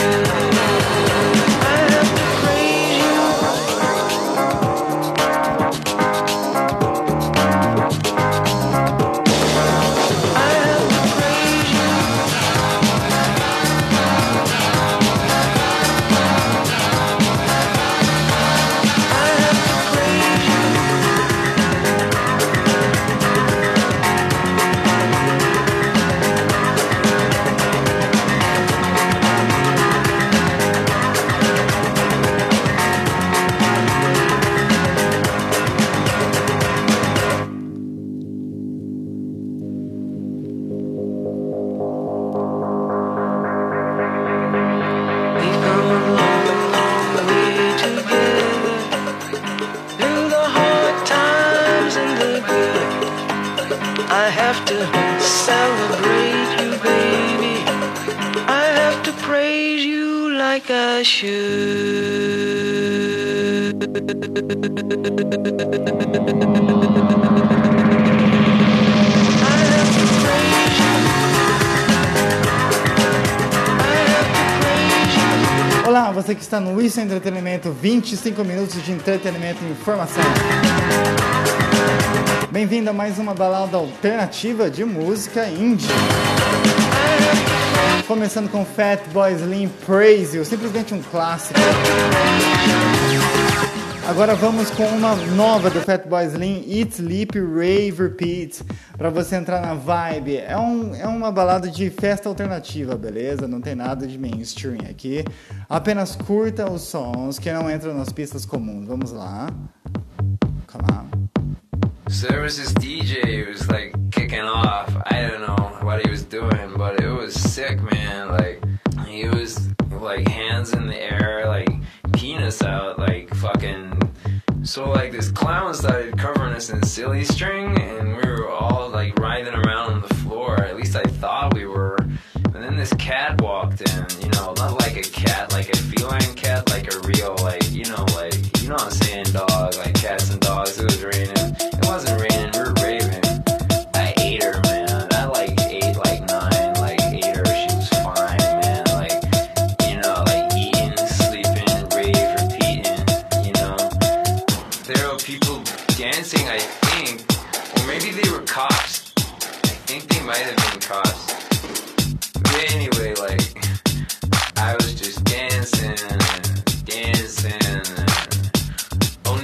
Yeah. To praise you. Olá, você que está no Isso Entretenimento, 25 minutos de entretenimento e informação. Bem-vindo a mais uma balada alternativa de música indie. Começando com Fatboy Slim Praise You, simplesmente um clássico. Agora vamos com uma nova do Fatboy Slim, Eat, Sleep, Rave, Repeat, para você entrar na vibe. É, um, é uma balada de festa alternativa, beleza? Não tem nada de mainstream aqui. Apenas curta os sons que não entram nas pistas comuns. Vamos lá. Come on. So there was this DJ who was like kicking off. I don't know what he was doing, but it was sick, man. Like he was like hands in the air, like penis out, like fucking. So like this clown started covering us in silly string, and we were all like writhing around on the floor. At least I thought we were. And then this cat walked in, you know, not like a cat, like a feline cat, like a real, like, you know, like, you know what I'm saying,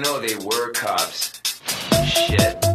no, they were cops. Shit.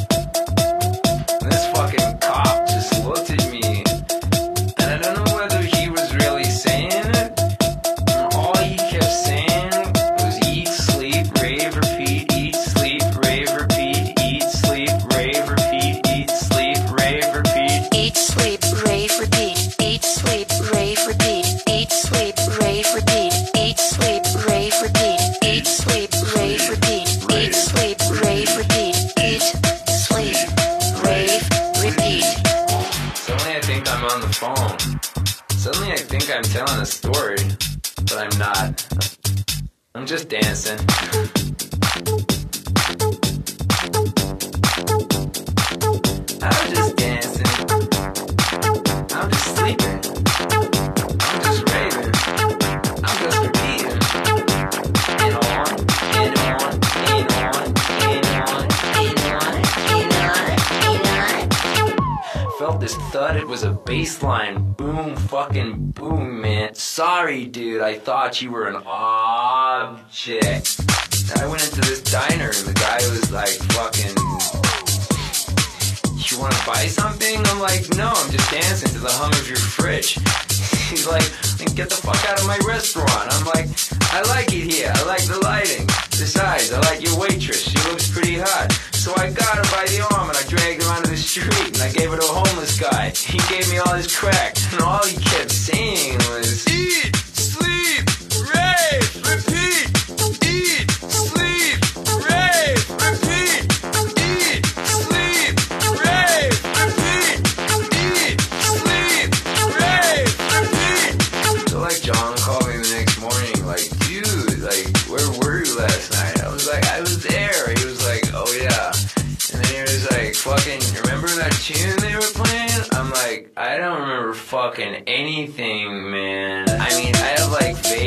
thought it was a baseline. Boom, fucking boom, man. Sorry, dude, I thought you were an object. I went into this diner and the guy was like, fucking. You wanna buy something? I'm like, no, I'm just dancing to the hum of your fridge. He's like, and get the fuck out of my restaurant. I'm like, I like it here. I like the lighting. Besides, I like your waitress. She looks pretty hot. So I got her by the arm and I dragged her onto the street and I gave her to a homeless guy. He gave me all his crack and all he kept saying was, Eat! fucking anything, man. I mean, I have like.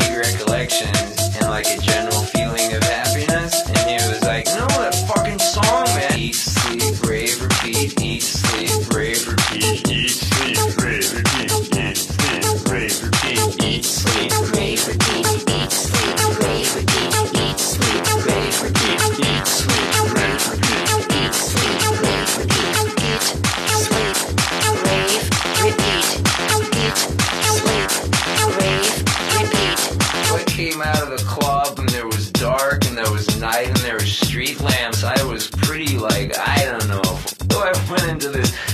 into this.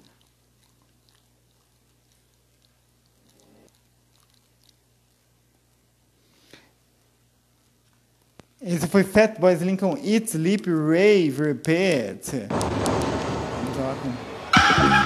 Esse foi Fat Boys Lincoln Eat, Sleep, Rave, Repeat. Vamos lá com...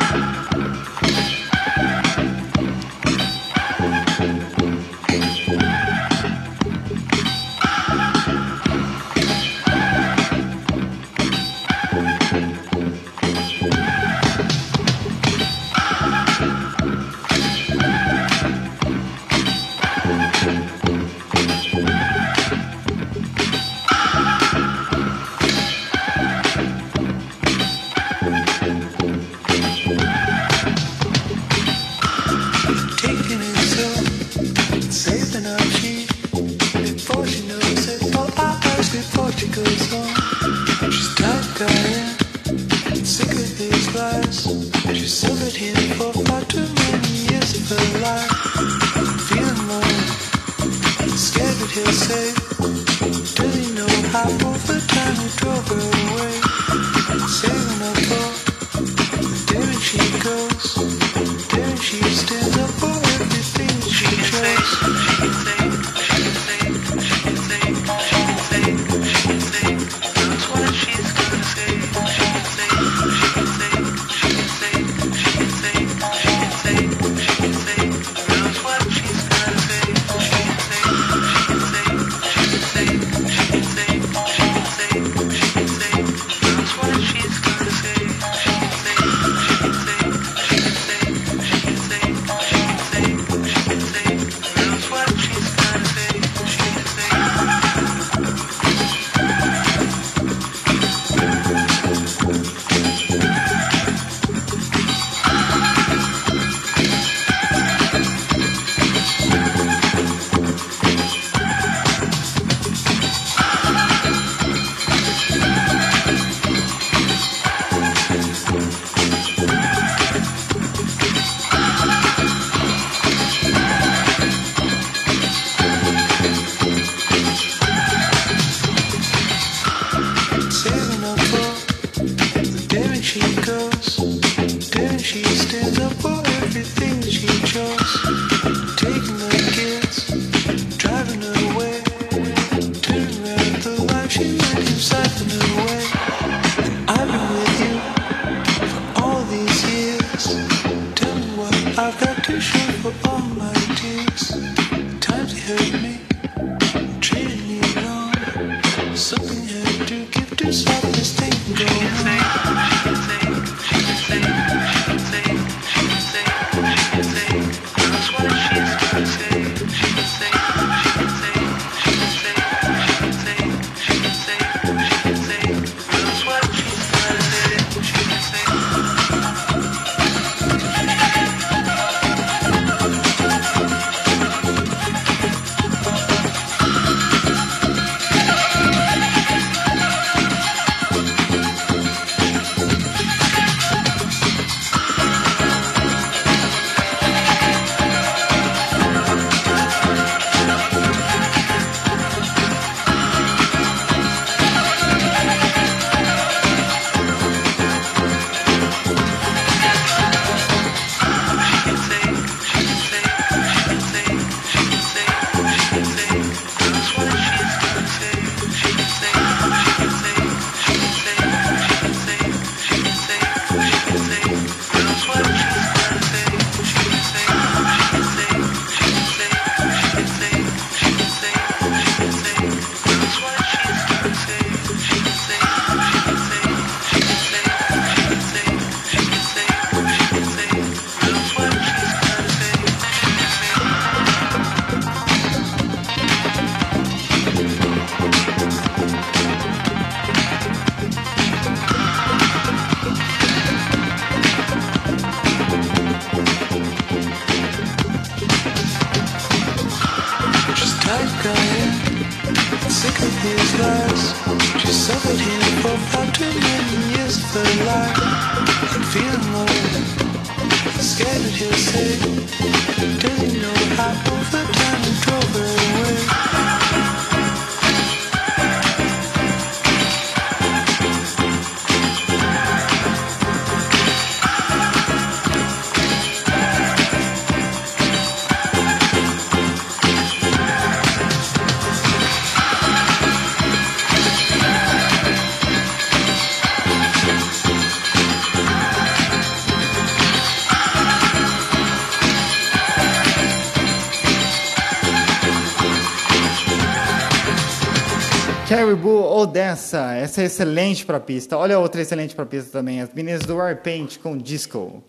Caribou Odessa. Essa é excelente para pista. Olha outra excelente para pista também. As meninas do Warpaint com Disco.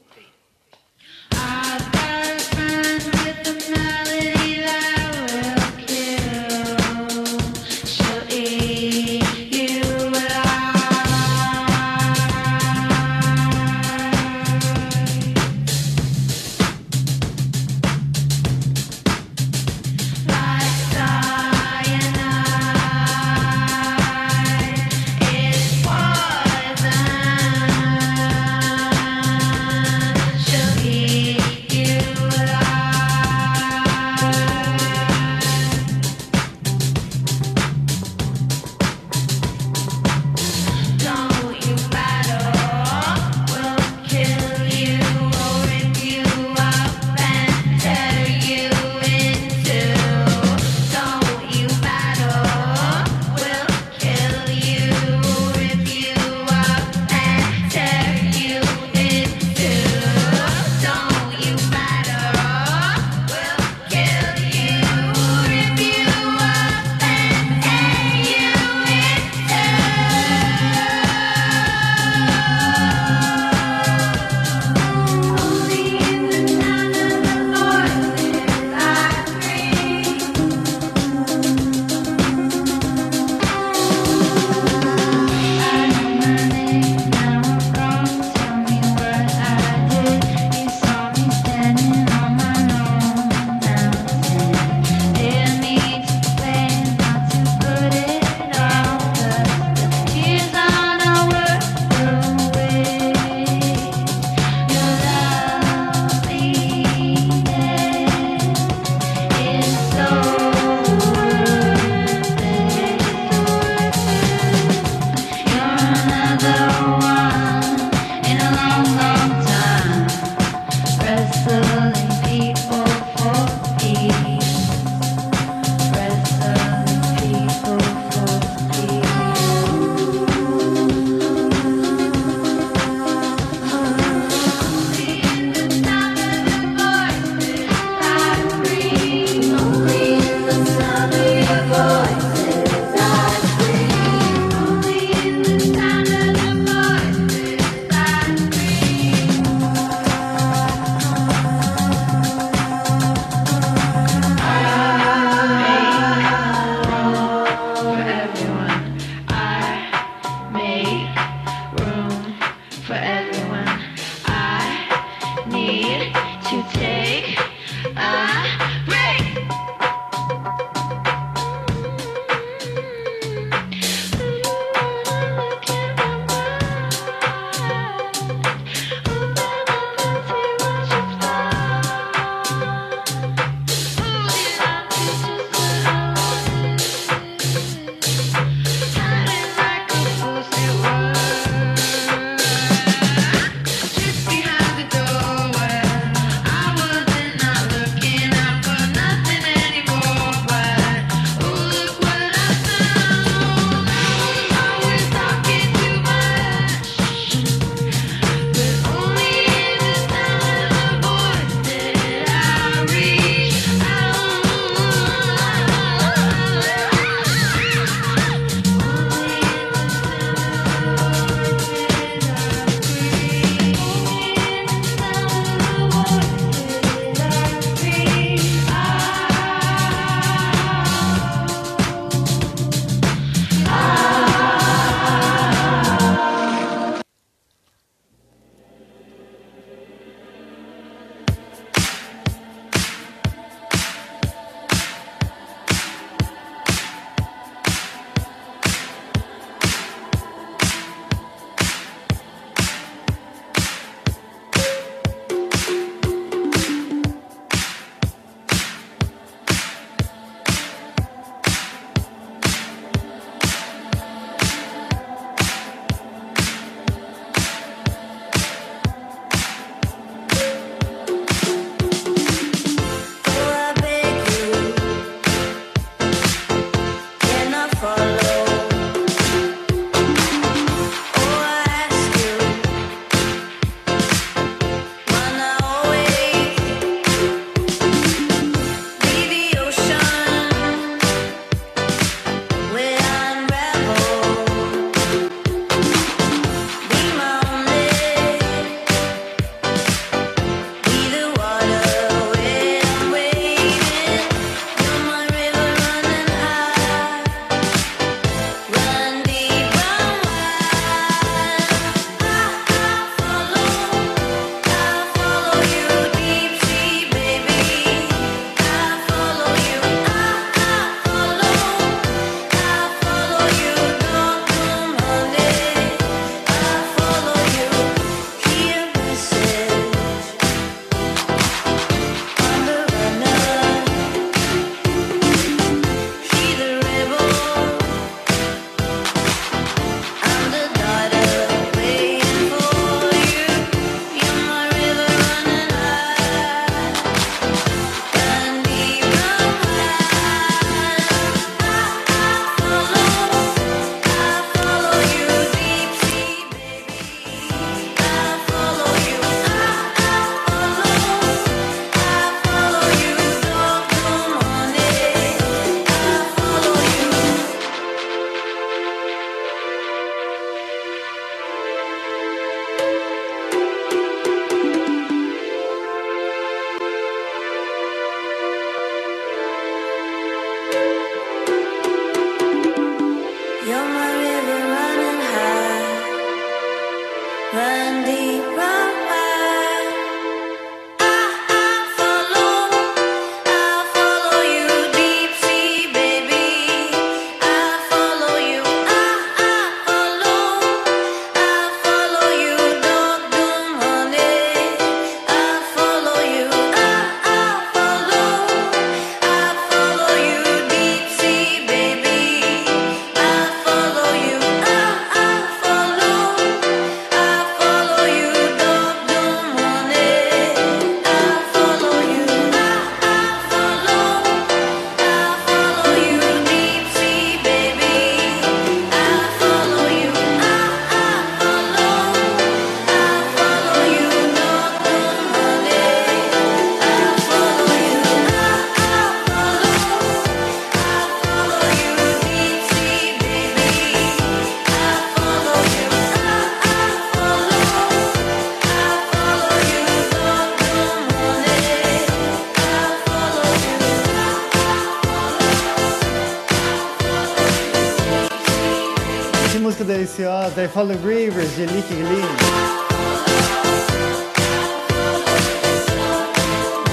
I Follow Rivers de Lick Lee.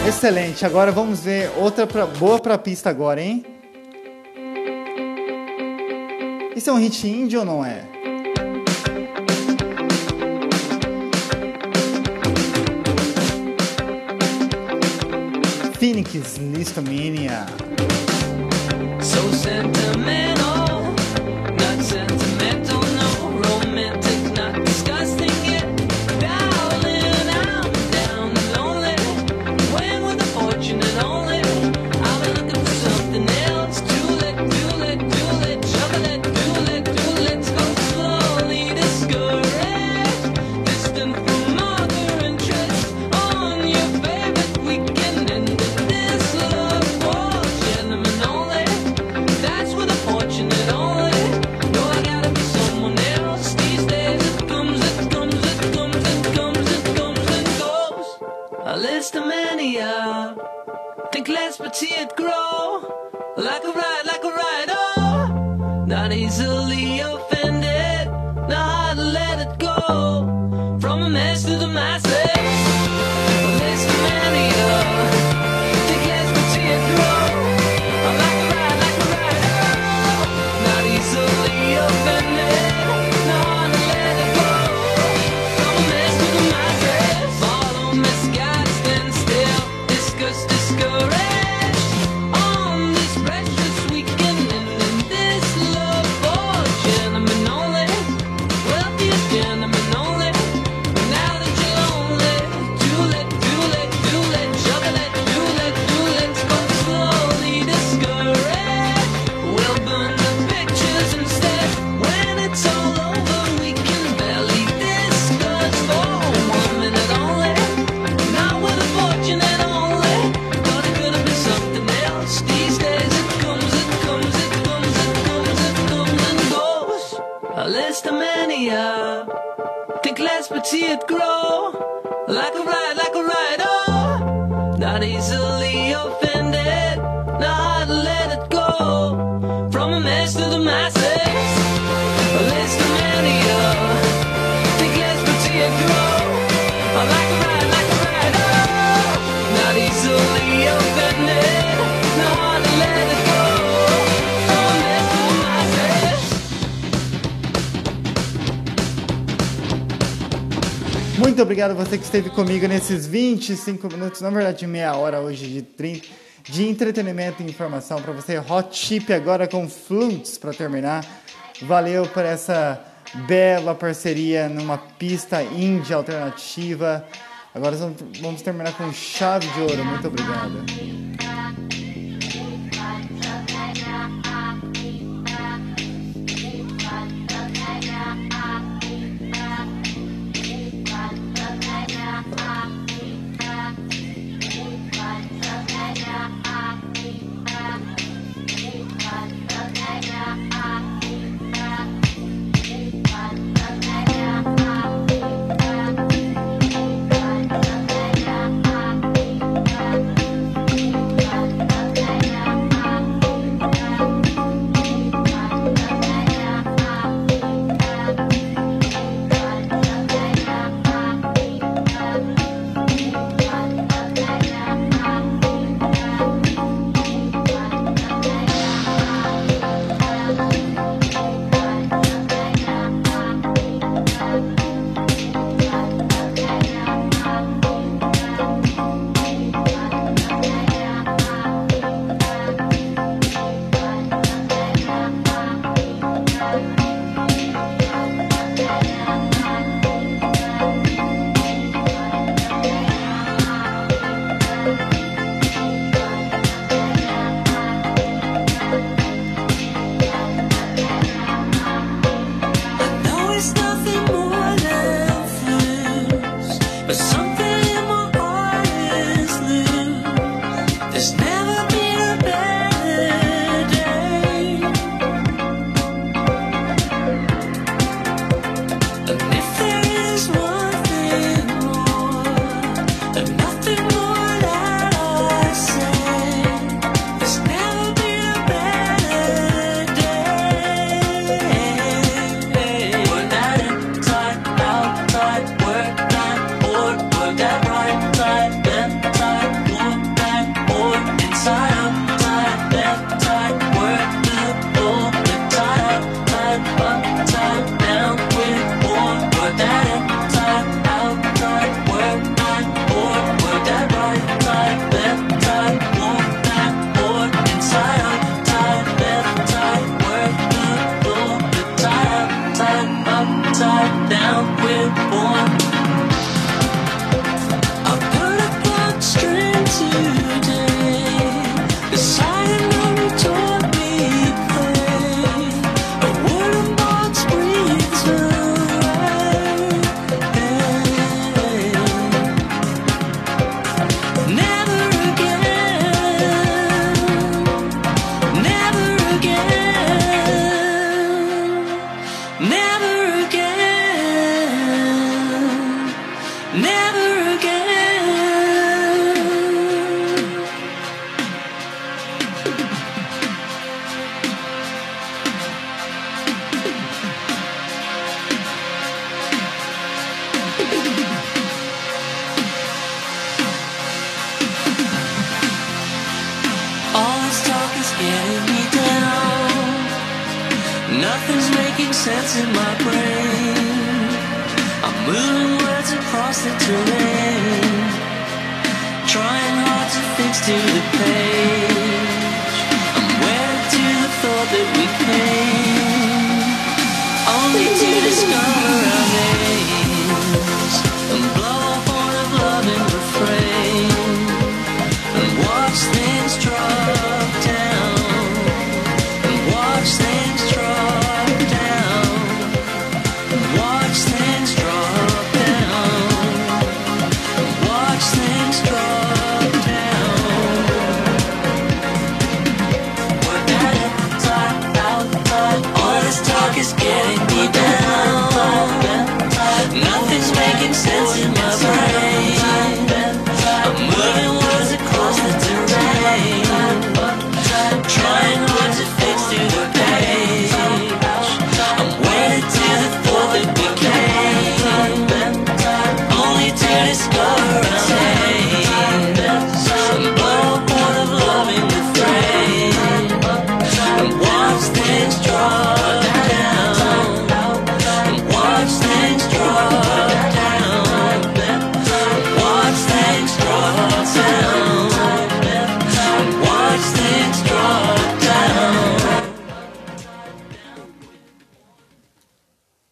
Excelente, agora vamos ver outra pra, boa pra pista agora, hein? Isso é um hit indie ou não é? Phoenix Listomania. So sentimental. not easily offended, not let Muito obrigado a você que esteve comigo nesses 25 minutos, na verdade, meia hora hoje de 30, de entretenimento e informação para você. Hot chip agora com Flutes para terminar. Valeu por essa bela parceria numa pista indie alternativa. Agora vamos terminar com chave de ouro. Muito obrigado.